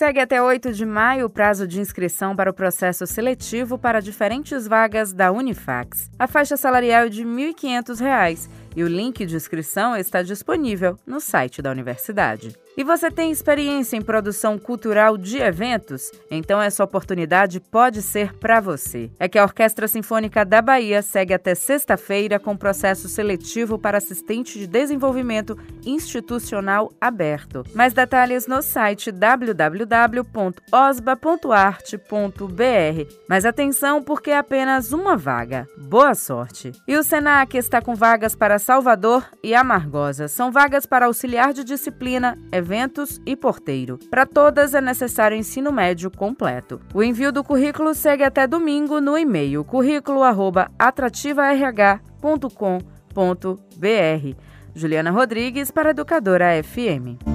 Segue até 8 de maio o prazo de inscrição para o processo seletivo para diferentes vagas da Unifax. A faixa salarial é de R$ 1.500 e o link de inscrição está disponível no site da universidade. E você tem experiência em produção cultural de eventos? Então essa oportunidade pode ser para você. É que a Orquestra Sinfônica da Bahia segue até sexta-feira com processo seletivo para assistente de desenvolvimento institucional aberto. Mais detalhes no site www.osba.arte.br. Mas atenção porque é apenas uma vaga. Boa sorte! E o Senac está com vagas para Salvador e Amargosa. São vagas para auxiliar de disciplina, eventos e porteiro. Para todas é necessário ensino médio completo. O envio do currículo segue até domingo no e-mail currículo@atrativarh.com.br. Juliana Rodrigues para Educadora FM.